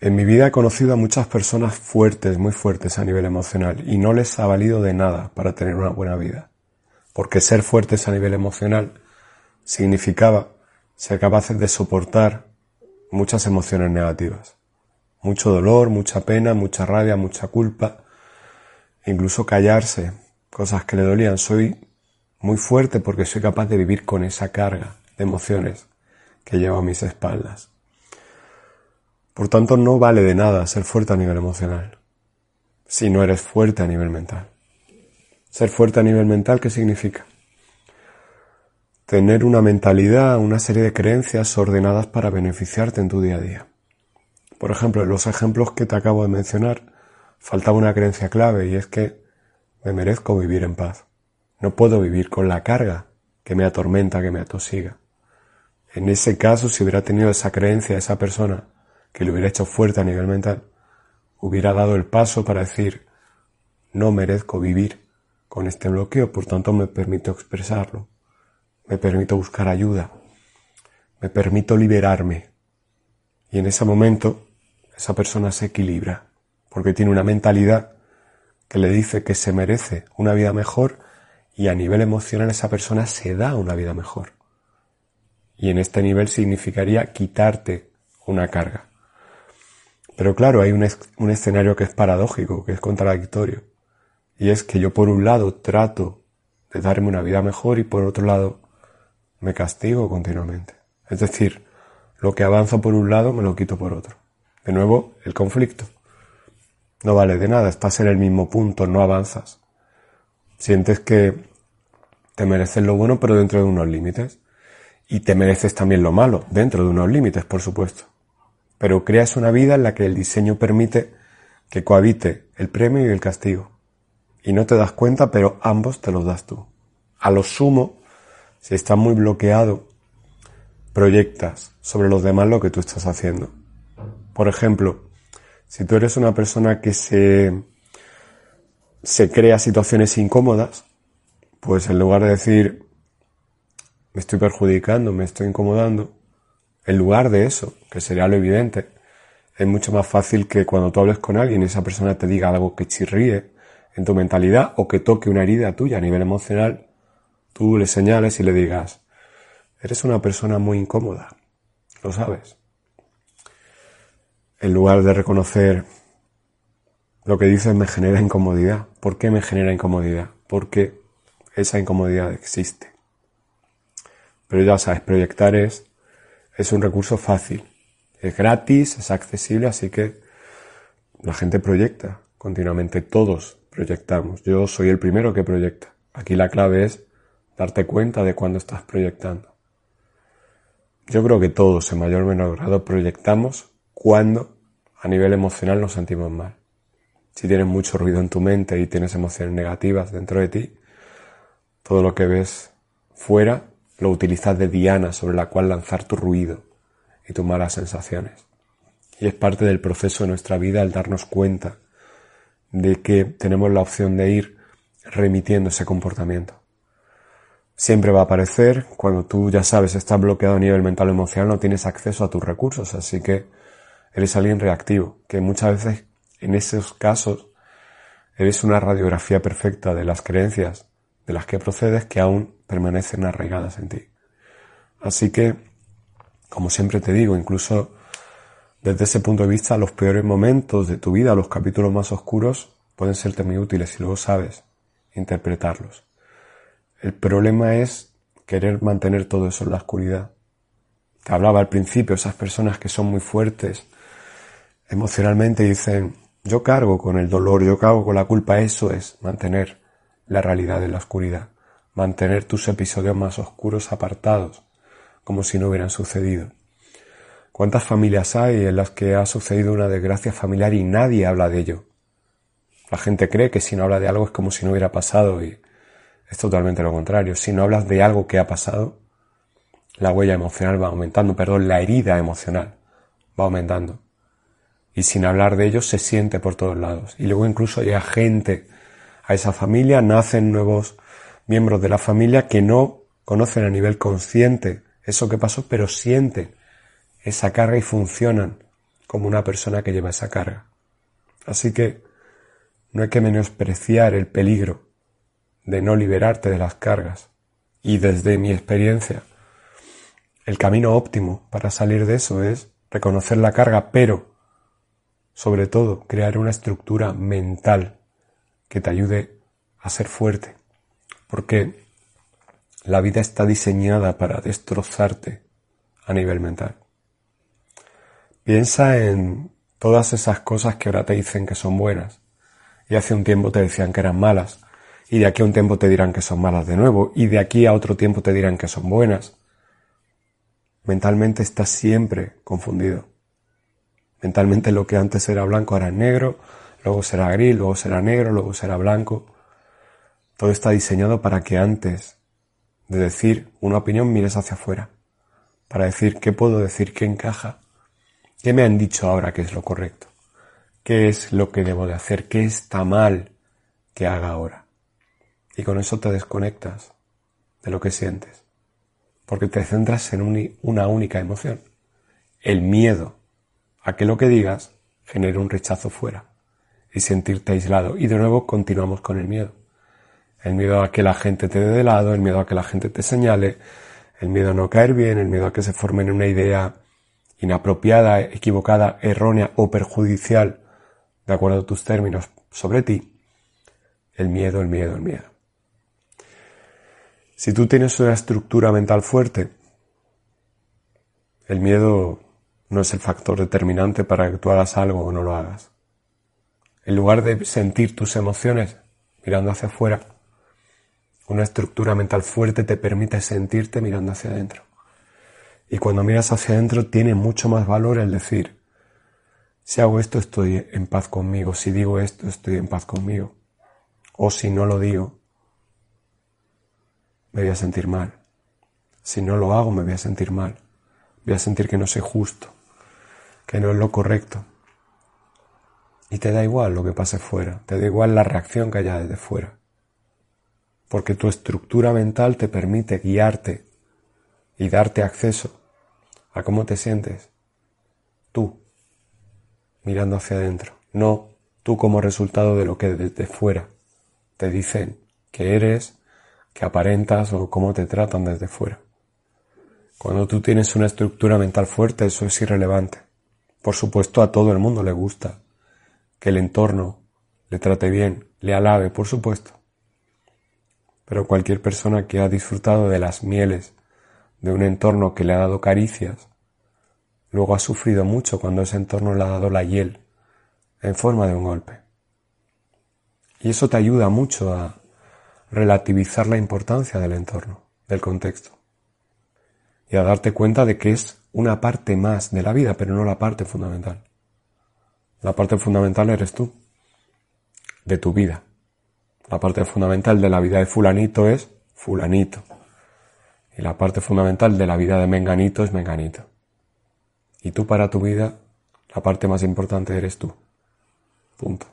En mi vida he conocido a muchas personas fuertes, muy fuertes a nivel emocional, y no les ha valido de nada para tener una buena vida. Porque ser fuertes a nivel emocional significaba ser capaces de soportar muchas emociones negativas. Mucho dolor, mucha pena, mucha rabia, mucha culpa, incluso callarse, cosas que le dolían. Soy muy fuerte porque soy capaz de vivir con esa carga de emociones que llevo a mis espaldas. Por tanto, no vale de nada ser fuerte a nivel emocional si no eres fuerte a nivel mental. Ser fuerte a nivel mental, ¿qué significa? Tener una mentalidad, una serie de creencias ordenadas para beneficiarte en tu día a día. Por ejemplo, en los ejemplos que te acabo de mencionar, faltaba una creencia clave y es que me merezco vivir en paz. No puedo vivir con la carga que me atormenta, que me atosiga. En ese caso, si hubiera tenido esa creencia, esa persona, que le hubiera hecho fuerte a nivel mental, hubiera dado el paso para decir, no merezco vivir con este bloqueo, por tanto me permito expresarlo, me permito buscar ayuda, me permito liberarme. Y en ese momento esa persona se equilibra, porque tiene una mentalidad que le dice que se merece una vida mejor y a nivel emocional esa persona se da una vida mejor. Y en este nivel significaría quitarte una carga. Pero claro, hay un, escenario que es paradójico, que es contradictorio. Y es que yo por un lado trato de darme una vida mejor y por otro lado me castigo continuamente. Es decir, lo que avanza por un lado me lo quito por otro. De nuevo, el conflicto. No vale de nada, estás en el mismo punto, no avanzas. Sientes que te mereces lo bueno pero dentro de unos límites. Y te mereces también lo malo, dentro de unos límites, por supuesto pero creas una vida en la que el diseño permite que cohabite el premio y el castigo. Y no te das cuenta, pero ambos te los das tú. A lo sumo, si estás muy bloqueado, proyectas sobre los demás lo que tú estás haciendo. Por ejemplo, si tú eres una persona que se, se crea situaciones incómodas, pues en lugar de decir, me estoy perjudicando, me estoy incomodando, en lugar de eso, que sería lo evidente, es mucho más fácil que cuando tú hables con alguien y esa persona te diga algo que chirríe en tu mentalidad o que toque una herida tuya a nivel emocional, tú le señales y le digas, eres una persona muy incómoda, lo sabes. En lugar de reconocer lo que dices me genera incomodidad. ¿Por qué me genera incomodidad? Porque esa incomodidad existe. Pero ya sabes, proyectar es es un recurso fácil, es gratis, es accesible, así que la gente proyecta continuamente, todos proyectamos. Yo soy el primero que proyecta. Aquí la clave es darte cuenta de cuándo estás proyectando. Yo creo que todos en mayor o menor grado proyectamos cuando a nivel emocional nos sentimos mal. Si tienes mucho ruido en tu mente y tienes emociones negativas dentro de ti, todo lo que ves fuera lo utilizas de diana sobre la cual lanzar tu ruido y tus malas sensaciones. Y es parte del proceso de nuestra vida el darnos cuenta de que tenemos la opción de ir remitiendo ese comportamiento. Siempre va a aparecer cuando tú ya sabes estás bloqueado a nivel mental o emocional, no tienes acceso a tus recursos, así que eres alguien reactivo, que muchas veces en esos casos eres una radiografía perfecta de las creencias de las que procedes que aún permanecen arraigadas en ti. Así que, como siempre te digo, incluso desde ese punto de vista, los peores momentos de tu vida, los capítulos más oscuros, pueden serte muy útiles si luego sabes interpretarlos. El problema es querer mantener todo eso en la oscuridad. Te hablaba al principio, esas personas que son muy fuertes emocionalmente dicen, yo cargo con el dolor, yo cargo con la culpa, eso es mantener la realidad de la oscuridad, mantener tus episodios más oscuros apartados, como si no hubieran sucedido. ¿Cuántas familias hay en las que ha sucedido una desgracia familiar y nadie habla de ello? La gente cree que si no habla de algo es como si no hubiera pasado y es totalmente lo contrario. Si no hablas de algo que ha pasado, la huella emocional va aumentando, perdón, la herida emocional va aumentando. Y sin hablar de ello se siente por todos lados. Y luego incluso llega gente a esa familia, nacen nuevos miembros de la familia que no conocen a nivel consciente eso que pasó, pero sienten esa carga y funcionan como una persona que lleva esa carga. Así que no hay que menospreciar el peligro de no liberarte de las cargas. Y desde mi experiencia, el camino óptimo para salir de eso es reconocer la carga, pero sobre todo crear una estructura mental que te ayude a ser fuerte. Porque la vida está diseñada para destrozarte a nivel mental. Piensa en todas esas cosas que ahora te dicen que son buenas y hace un tiempo te decían que eran malas y de aquí a un tiempo te dirán que son malas de nuevo y de aquí a otro tiempo te dirán que son buenas. Mentalmente estás siempre confundido. Mentalmente lo que antes era blanco ahora es negro, luego será gris, luego será negro, luego será blanco. Todo está diseñado para que antes de decir una opinión mires hacia afuera, para decir qué puedo decir que encaja ¿Qué me han dicho ahora que es lo correcto? ¿Qué es lo que debo de hacer? ¿Qué está mal que haga ahora? Y con eso te desconectas de lo que sientes, porque te centras en una única emoción, el miedo a que lo que digas genere un rechazo fuera y sentirte aislado. Y de nuevo continuamos con el miedo. El miedo a que la gente te dé de lado, el miedo a que la gente te señale, el miedo a no caer bien, el miedo a que se forme en una idea inapropiada, equivocada, errónea o perjudicial, de acuerdo a tus términos, sobre ti, el miedo, el miedo, el miedo. Si tú tienes una estructura mental fuerte, el miedo no es el factor determinante para que tú hagas algo o no lo hagas. En lugar de sentir tus emociones mirando hacia afuera, una estructura mental fuerte te permite sentirte mirando hacia adentro. Y cuando miras hacia adentro tiene mucho más valor el decir, si hago esto estoy en paz conmigo, si digo esto estoy en paz conmigo. O si no lo digo, me voy a sentir mal. Si no lo hago, me voy a sentir mal. Voy a sentir que no soy justo, que no es lo correcto. Y te da igual lo que pase fuera, te da igual la reacción que haya desde fuera. Porque tu estructura mental te permite guiarte y darte acceso a cómo te sientes tú mirando hacia adentro, no tú como resultado de lo que desde fuera te dicen que eres, que aparentas o cómo te tratan desde fuera. Cuando tú tienes una estructura mental fuerte, eso es irrelevante. Por supuesto, a todo el mundo le gusta que el entorno le trate bien, le alabe, por supuesto. Pero cualquier persona que ha disfrutado de las mieles de un entorno que le ha dado caricias, luego ha sufrido mucho cuando ese entorno le ha dado la hiel en forma de un golpe. Y eso te ayuda mucho a relativizar la importancia del entorno, del contexto, y a darte cuenta de que es una parte más de la vida, pero no la parte fundamental. La parte fundamental eres tú, de tu vida. La parte fundamental de la vida de fulanito es fulanito. Y la parte fundamental de la vida de Menganito es Menganito. Y tú para tu vida, la parte más importante eres tú. Punto.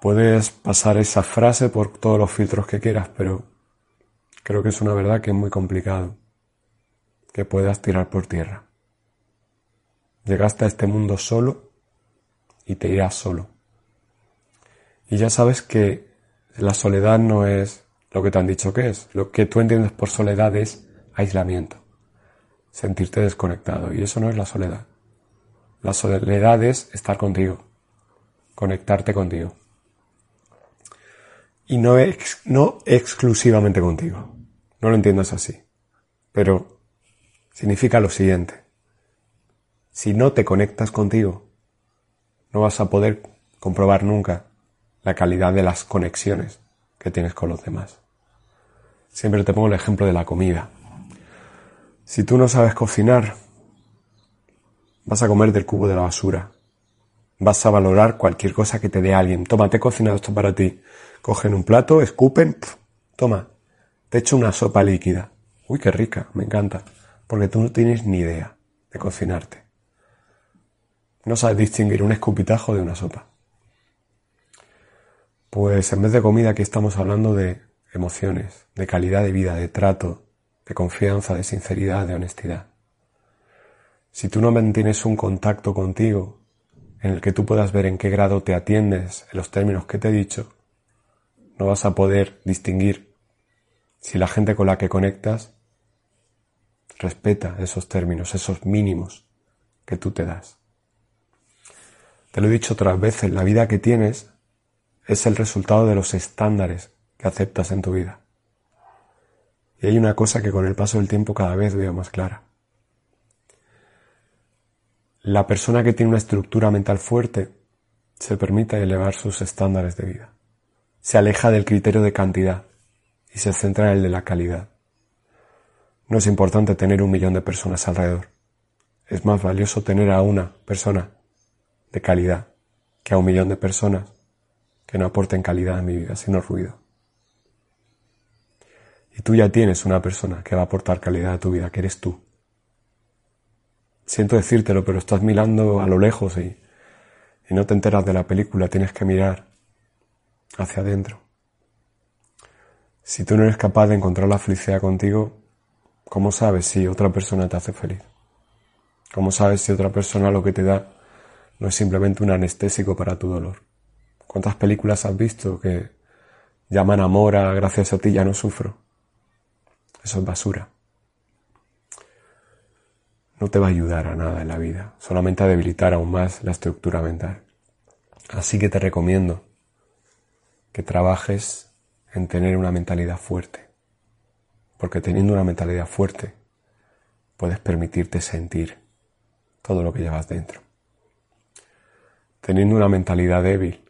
Puedes pasar esa frase por todos los filtros que quieras, pero creo que es una verdad que es muy complicado que puedas tirar por tierra. Llegaste a este mundo solo y te irás solo. Y ya sabes que la soledad no es lo que te han dicho que es. Lo que tú entiendes por soledad es aislamiento, sentirte desconectado. Y eso no es la soledad. La soledad es estar contigo, conectarte contigo. Y no, no exclusivamente contigo. No lo entiendas así. Pero significa lo siguiente. Si no te conectas contigo, no vas a poder comprobar nunca la calidad de las conexiones que tienes con los demás. Siempre te pongo el ejemplo de la comida. Si tú no sabes cocinar, Vas a comer del cubo de la basura. Vas a valorar cualquier cosa que te dé alguien. Toma, te he cocinado esto para ti. Cogen un plato, escupen, toma, te echo una sopa líquida. Uy, qué rica, me encanta. Porque tú no tienes ni idea de cocinarte. No sabes distinguir un escupitajo de una sopa. Pues en vez de comida aquí estamos hablando de emociones, de calidad de vida, de trato, de confianza, de sinceridad, de honestidad. Si tú no mantienes un contacto contigo en el que tú puedas ver en qué grado te atiendes en los términos que te he dicho, no vas a poder distinguir si la gente con la que conectas respeta esos términos, esos mínimos que tú te das. Te lo he dicho otras veces, la vida que tienes es el resultado de los estándares que aceptas en tu vida. Y hay una cosa que con el paso del tiempo cada vez veo más clara. La persona que tiene una estructura mental fuerte se permite elevar sus estándares de vida. Se aleja del criterio de cantidad y se centra en el de la calidad. No es importante tener un millón de personas alrededor. Es más valioso tener a una persona de calidad que a un millón de personas que no aporten calidad a mi vida, sino ruido. Y tú ya tienes una persona que va a aportar calidad a tu vida, que eres tú. Siento decírtelo, pero estás mirando a lo lejos y, y no te enteras de la película, tienes que mirar hacia adentro. Si tú no eres capaz de encontrar la felicidad contigo, ¿cómo sabes si otra persona te hace feliz? ¿Cómo sabes si otra persona lo que te da no es simplemente un anestésico para tu dolor? ¿Cuántas películas has visto que llaman amor a gracias a ti ya no sufro? Eso es basura. No te va a ayudar a nada en la vida, solamente a debilitar aún más la estructura mental. Así que te recomiendo que trabajes en tener una mentalidad fuerte, porque teniendo una mentalidad fuerte puedes permitirte sentir todo lo que llevas dentro. Teniendo una mentalidad débil,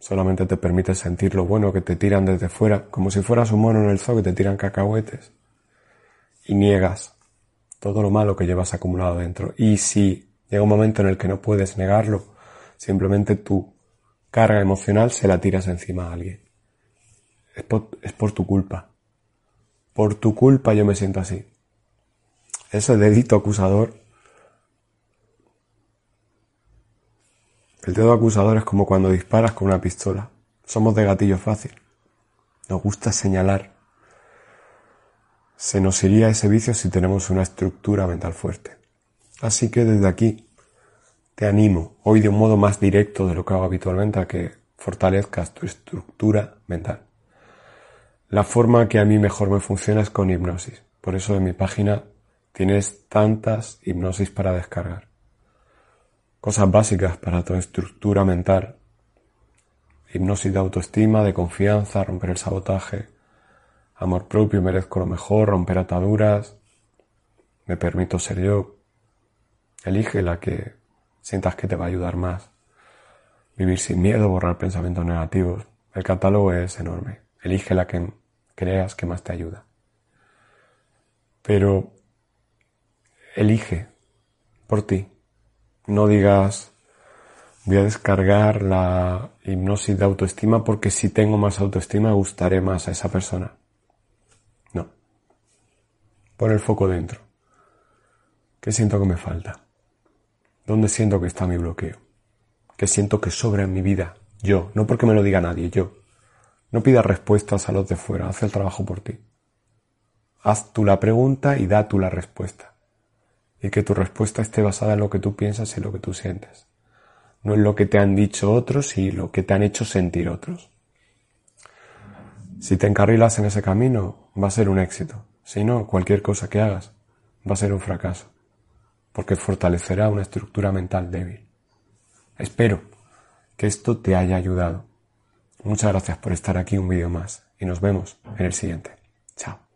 solamente te permite sentir lo bueno que te tiran desde fuera, como si fueras un mono en el zoo que te tiran cacahuetes, y niegas todo lo malo que llevas acumulado dentro. Y si llega un momento en el que no puedes negarlo, simplemente tu carga emocional se la tiras encima a alguien. Es por, es por tu culpa. Por tu culpa yo me siento así. Ese dedito acusador El dedo acusador es como cuando disparas con una pistola. Somos de gatillo fácil. Nos gusta señalar. Se nos iría ese vicio si tenemos una estructura mental fuerte. Así que desde aquí te animo, hoy de un modo más directo de lo que hago habitualmente, a que fortalezcas tu estructura mental. La forma que a mí mejor me funciona es con hipnosis. Por eso en mi página tienes tantas hipnosis para descargar cosas básicas para tu estructura mental. Hipnosis de autoestima, de confianza, romper el sabotaje, amor propio, merezco lo mejor, romper ataduras, me permito ser yo. Elige la que sientas que te va a ayudar más. Vivir sin miedo, borrar pensamientos negativos. El catálogo es enorme. Elige la que creas que más te ayuda. Pero elige por ti no digas, voy a descargar la hipnosis de autoestima porque si tengo más autoestima gustaré más a esa persona. No. Pon el foco dentro. ¿Qué siento que me falta? ¿Dónde siento que está mi bloqueo? ¿Qué siento que sobra en mi vida? Yo, no porque me lo diga nadie, yo. No pidas respuestas a los de fuera, haz el trabajo por ti. Haz tú la pregunta y da tú la respuesta y que tu respuesta esté basada en lo que tú piensas y lo que tú sientes, no en lo que te han dicho otros y lo que te han hecho sentir otros. Si te encarrilas en ese camino, va a ser un éxito. Si no, cualquier cosa que hagas va a ser un fracaso, porque fortalecerá una estructura mental débil. Espero que esto te haya ayudado. Muchas gracias por estar aquí un vídeo más y nos vemos en el siguiente. Chao.